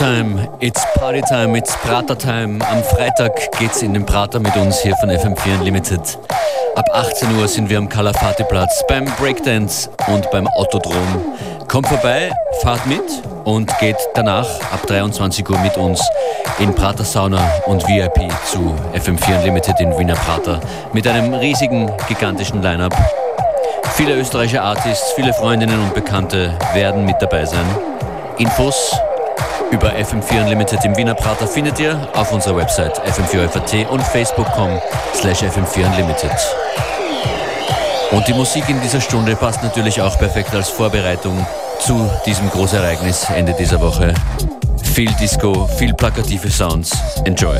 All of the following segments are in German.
Time, it's Party Time, it's Prater Time. Am Freitag geht's in den Prater mit uns hier von FM4 Unlimited. Ab 18 Uhr sind wir am Kalafati Platz beim Breakdance und beim Autodrom. Kommt vorbei, fahrt mit und geht danach ab 23 Uhr mit uns in Prater Sauna und VIP zu FM4 Unlimited in Wiener Prater mit einem riesigen, gigantischen Line-Up. Viele österreichische Artists, viele Freundinnen und Bekannte werden mit dabei sein. Infos über FM4 Unlimited im Wiener Prater findet ihr auf unserer Website fm4fat und facebook.com slash fm4 Unlimited. Und die Musik in dieser Stunde passt natürlich auch perfekt als Vorbereitung zu diesem Großereignis Ende dieser Woche. Viel Disco, viel plakative Sounds. Enjoy.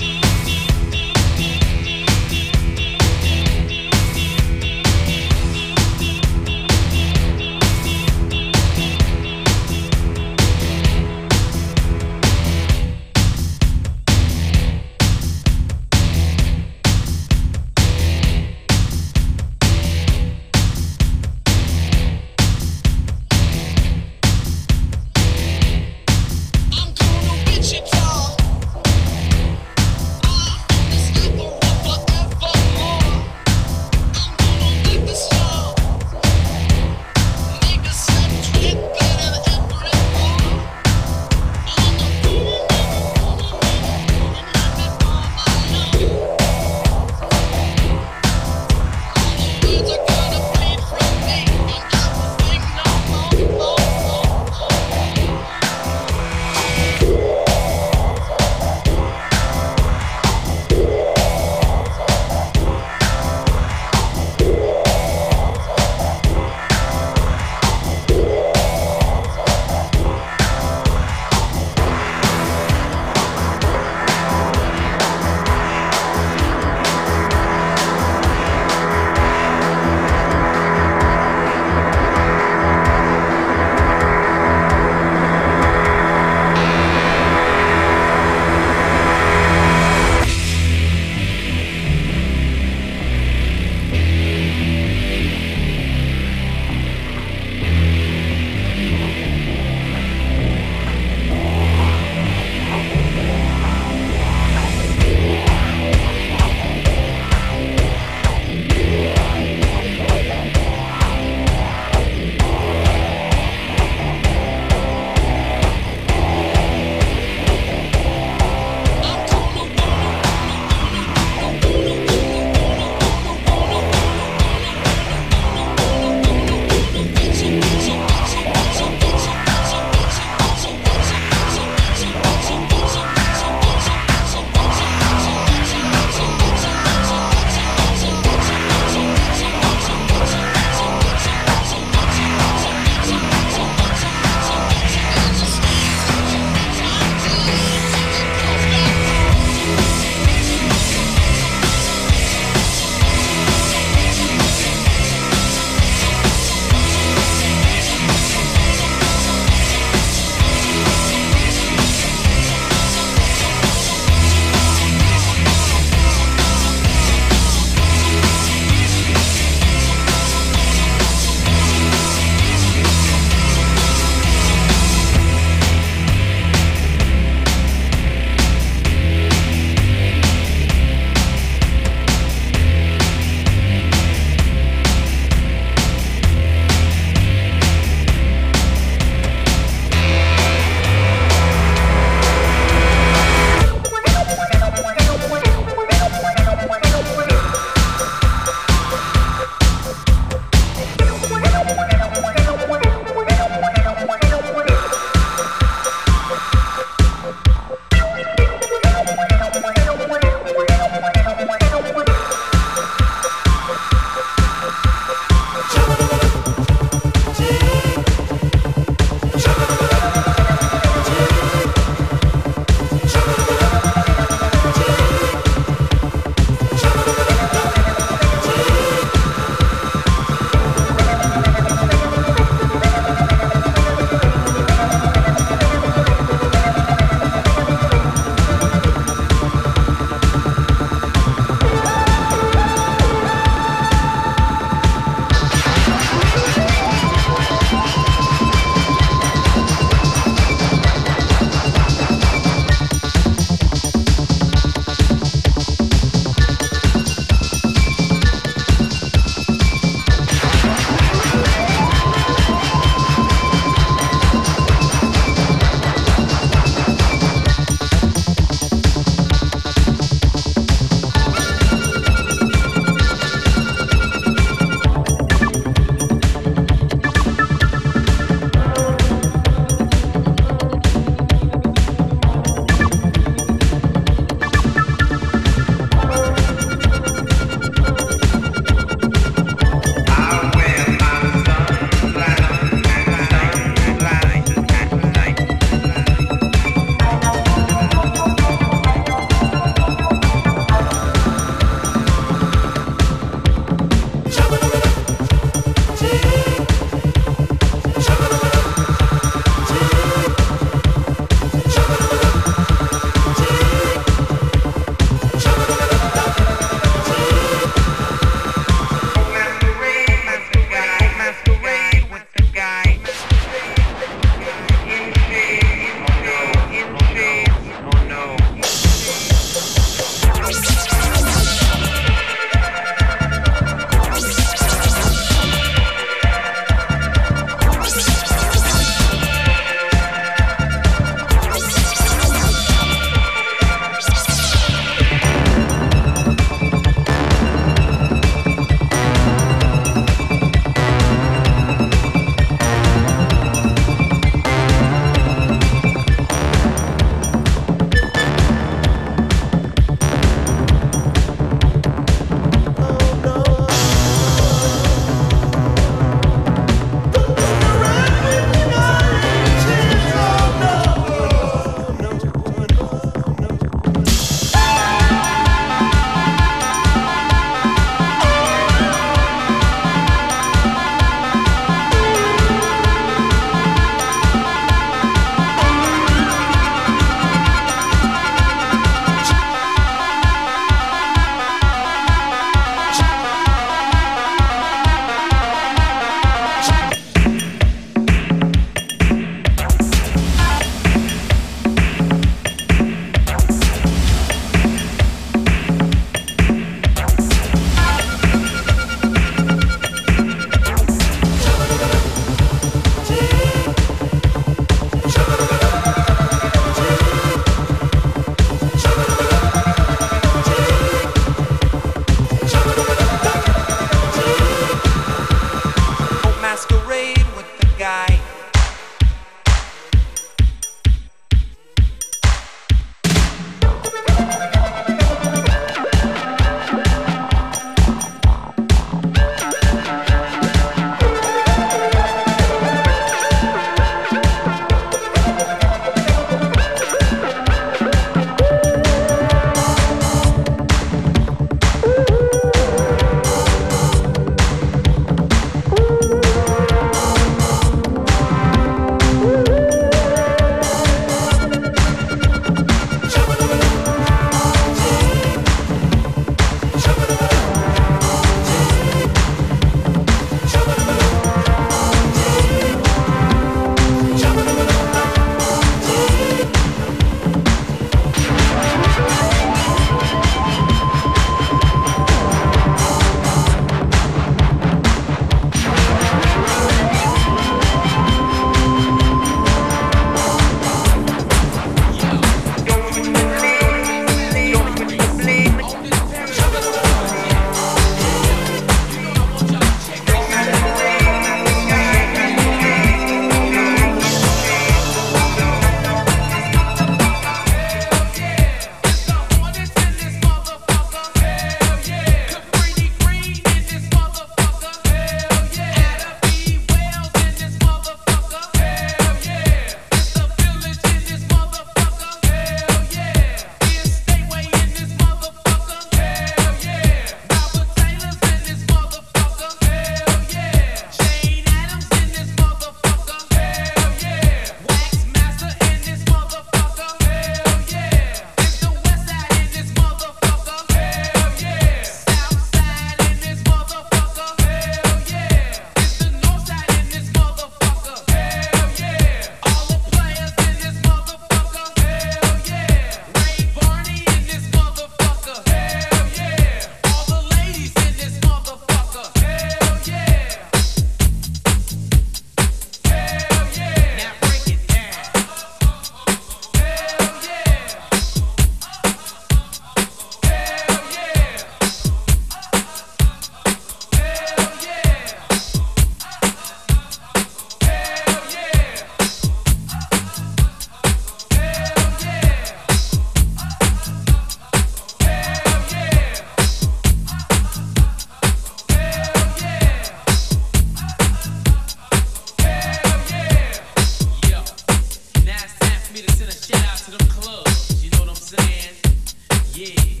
yeah.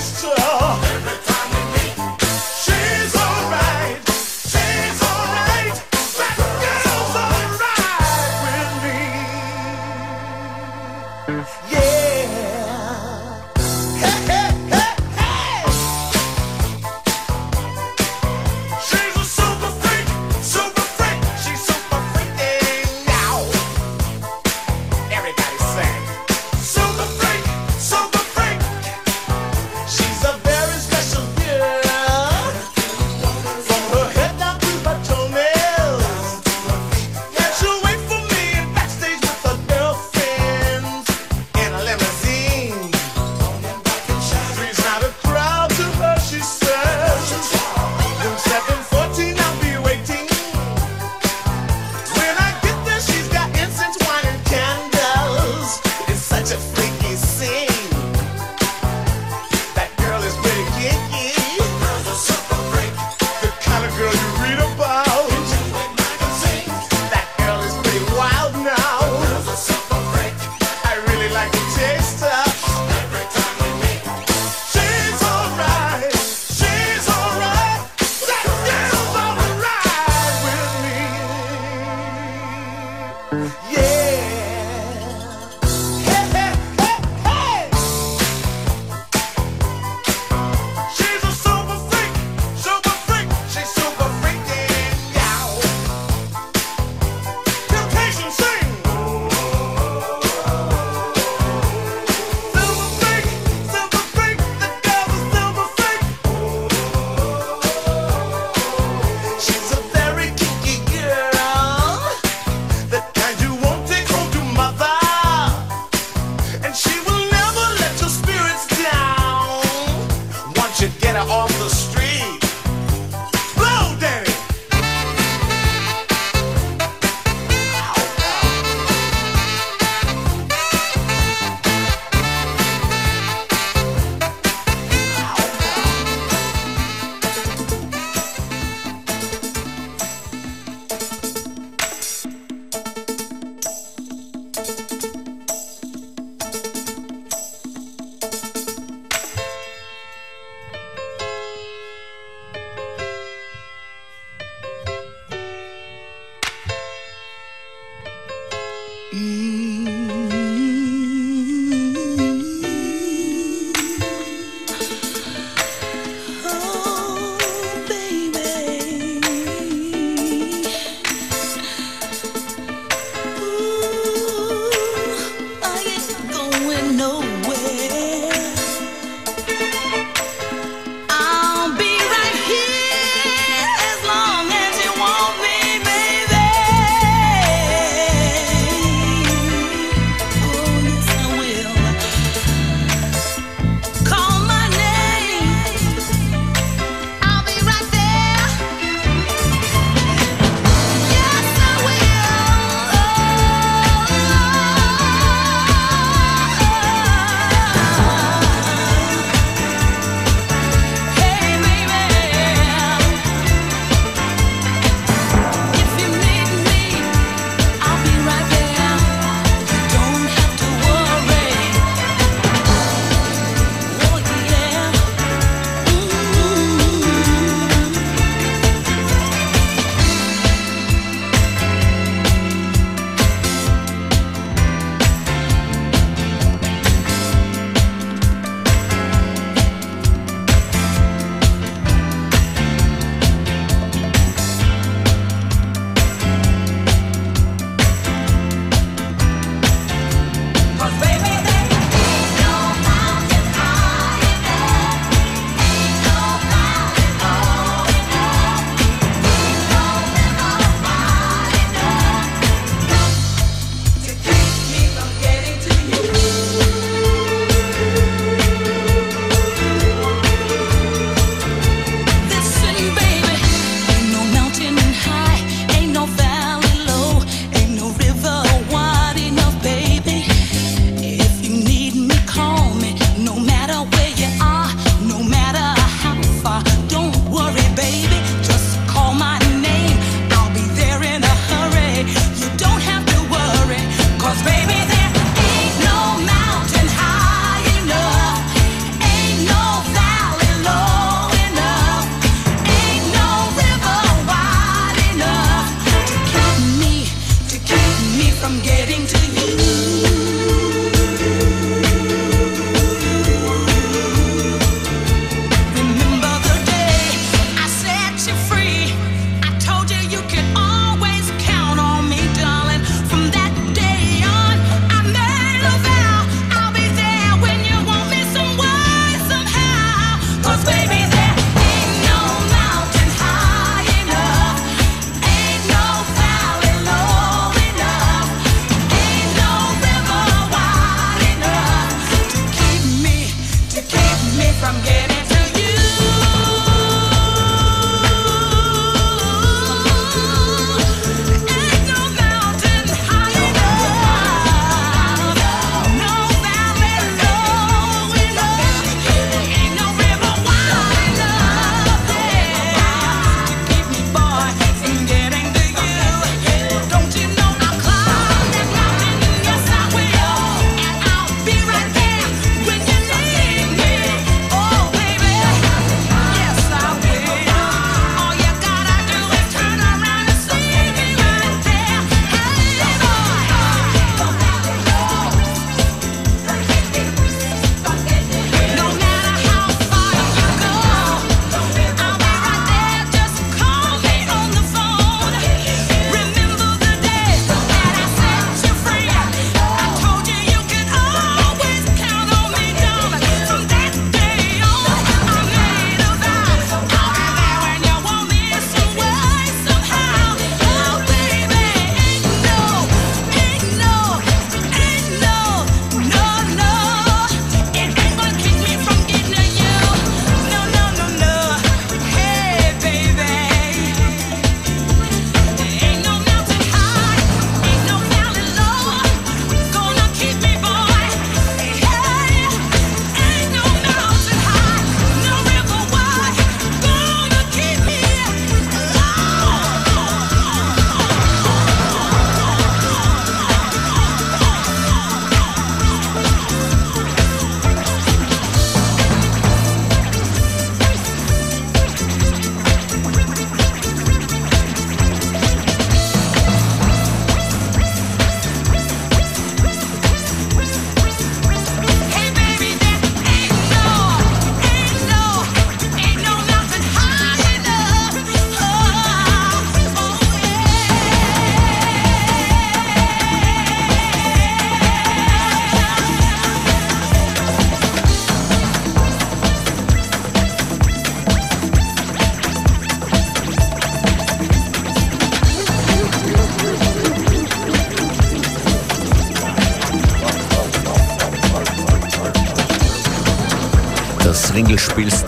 Christian.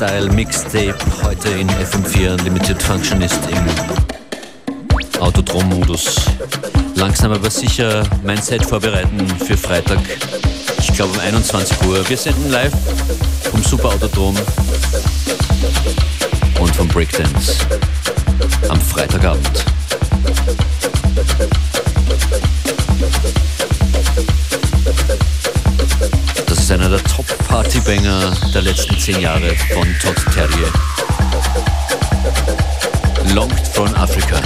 Ringelspiel-Style Mixtape heute in FM4 Limited Functionist im Autodrom-Modus. Langsam aber sicher mein Set vorbereiten für Freitag. Ich glaube um 21 Uhr. Wir senden live vom Super Autodrom und vom Breakdance am Freitagabend. Top-Partybanger der letzten zehn Jahre von Todd Terrier. Longed from Africa.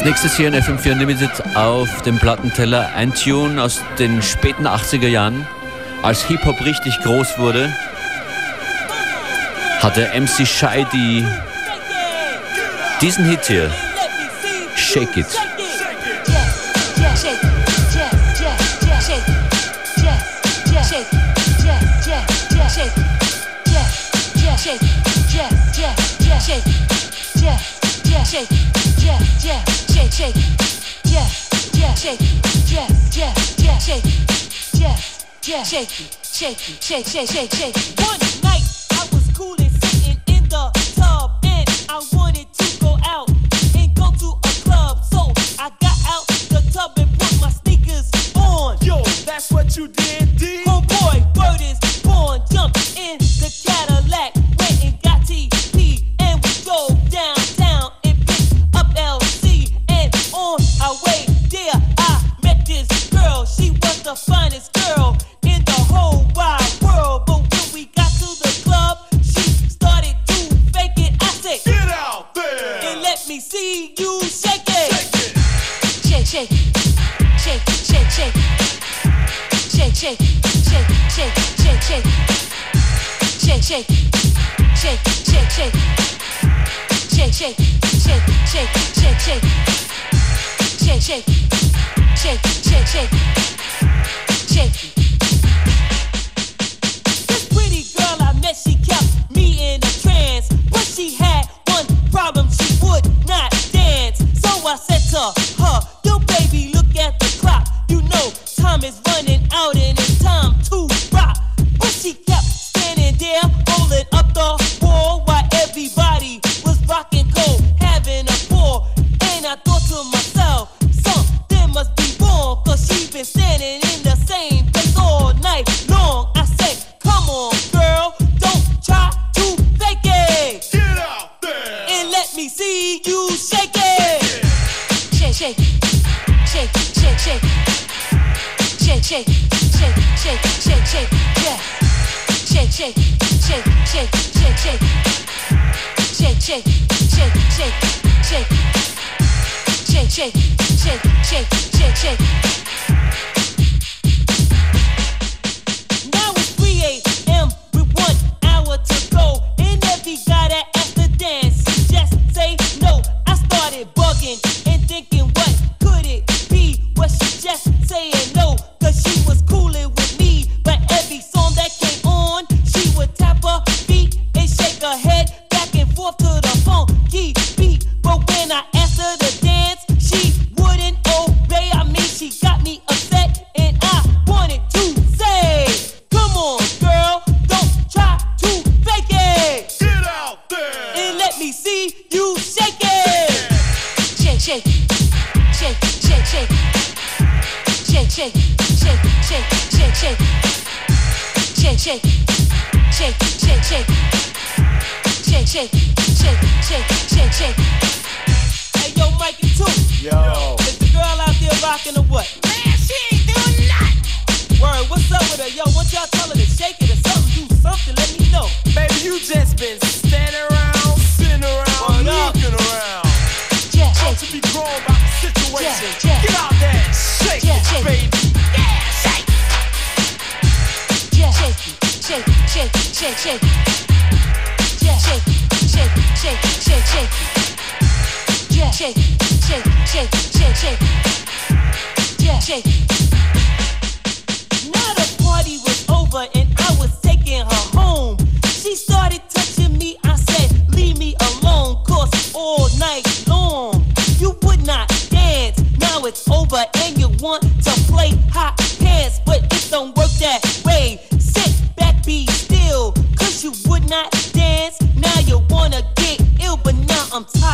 Als nächstes hier in FM4 Unlimited auf dem Plattenteller ein Tune aus den späten 80er Jahren, als Hip-Hop richtig groß wurde, hatte MC Scheidi diesen Hit hier, Shake It. Shake, shake, shake, shake, shake, shake. One shake, shake, shake, shake, shake, shake, shake. This pretty girl I met, she kept me in a trance. But she had one problem, she would not dance. So I said to her,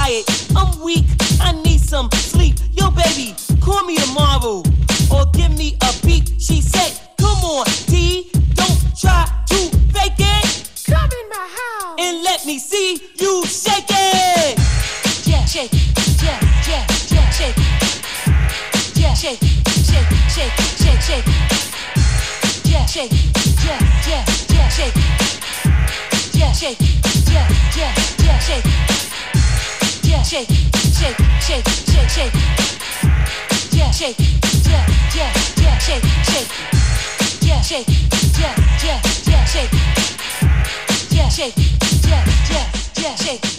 tired. I'm weak. I need some sleep. Yo, baby, call me tomorrow or give me a beat. She said, Come on, D, don't try to fake it. Come in my house and let me see you shake it. Yeah, shake, yeah, yeah, yeah, shake, yeah, shake, shake, shake, shake, shake, yeah, shake, yeah, yeah, yeah, shake, yeah, shake, yeah, yeah, yeah, shake shake, shake, shake, shake, shake. Yeah, shake, yeah, yeah, yeah, shake, shake. Yeah, shake, yeah, yeah, yeah, shake. Yeah, shake, yeah, yeah, yeah, shake.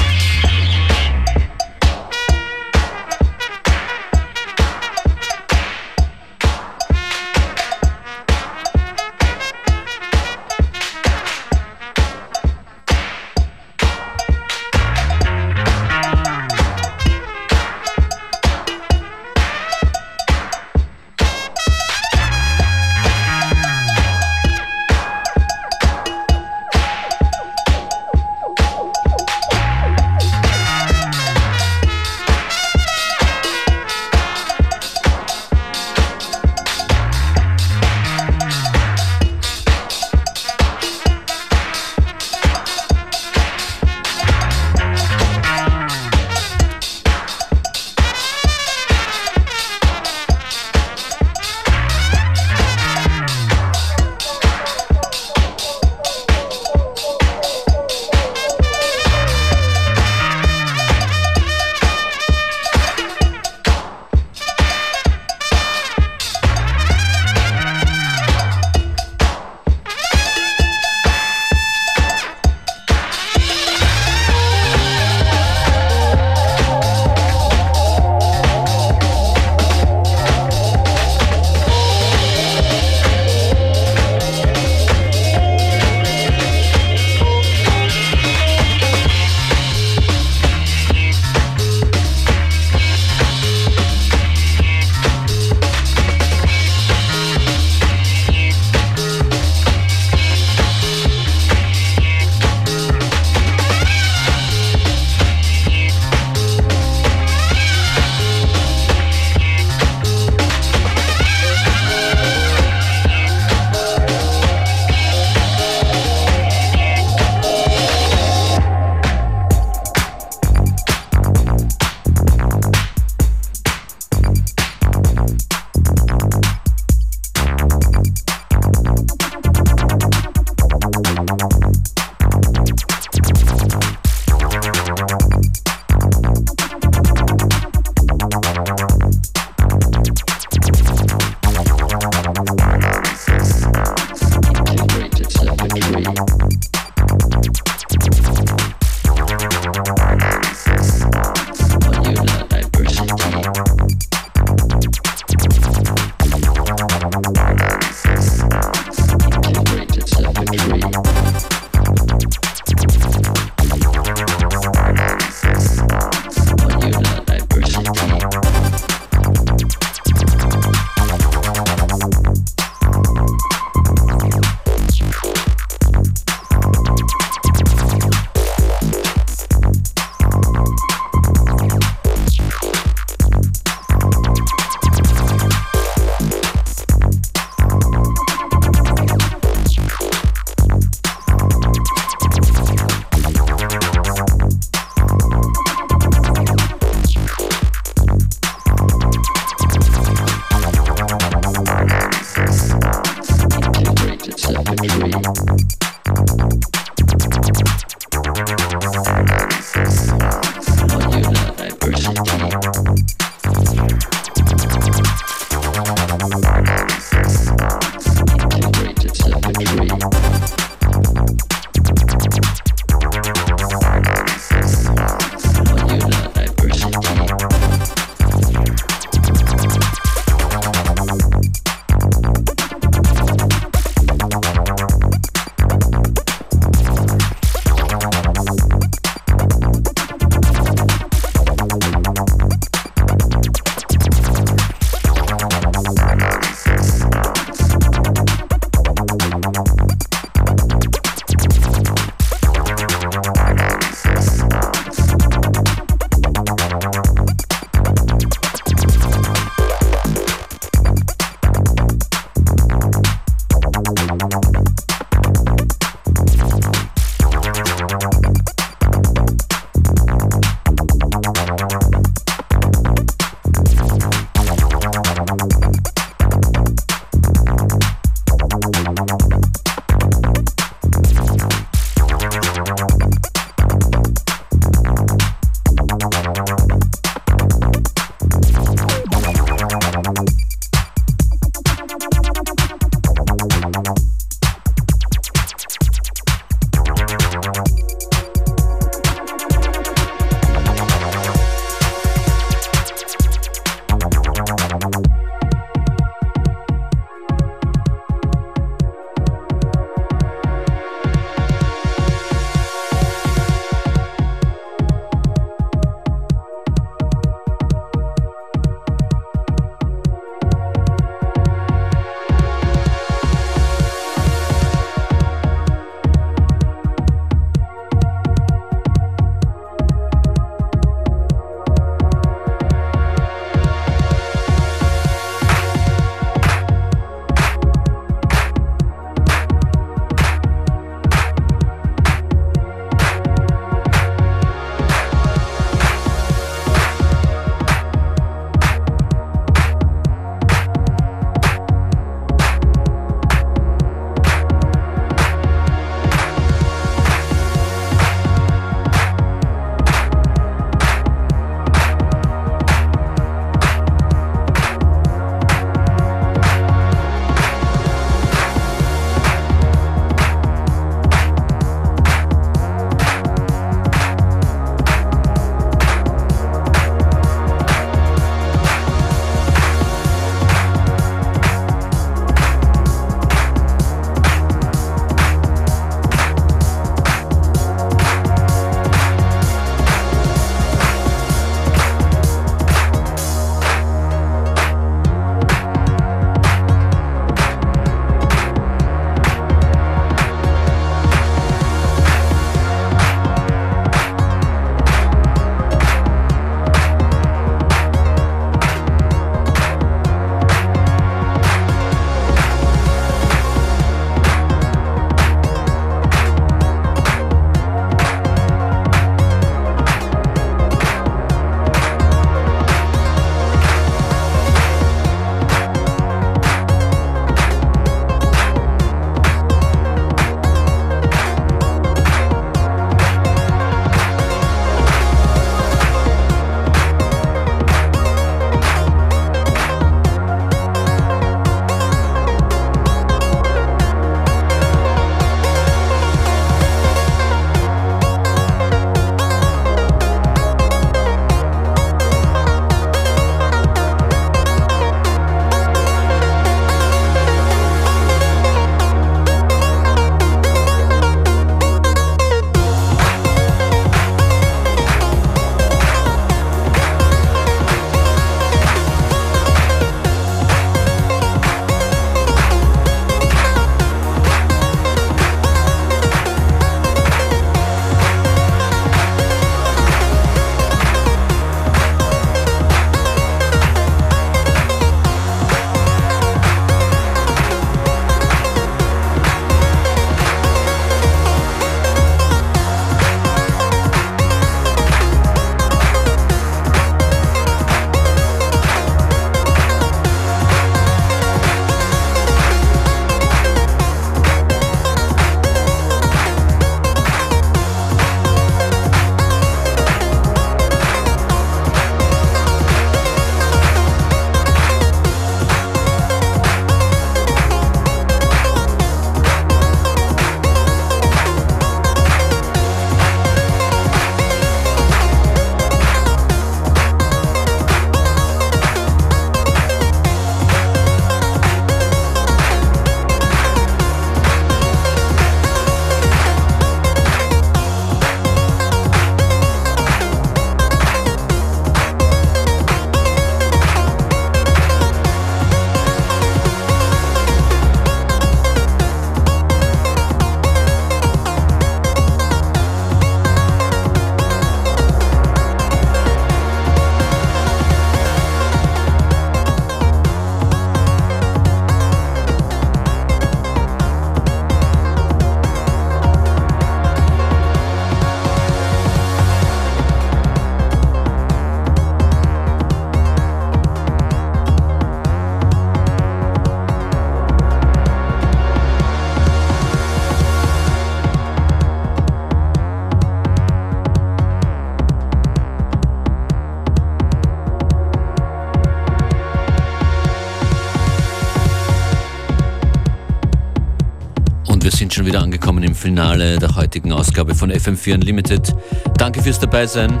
Finale der heutigen Ausgabe von FM4 Unlimited. Danke fürs Dabeisein.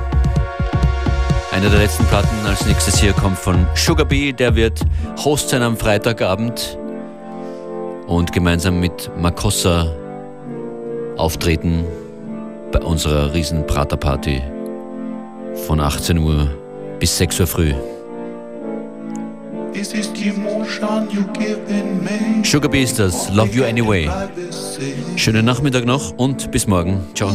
Eine der letzten Platten als nächstes hier kommt von Sugar Bee, der wird Host sein am Freitagabend und gemeinsam mit Makossa auftreten bei unserer riesen Praterparty von 18 Uhr bis 6 Uhr früh. Sugar Bee ist das, Love You Anyway. Schönen Nachmittag noch und bis morgen. Ciao.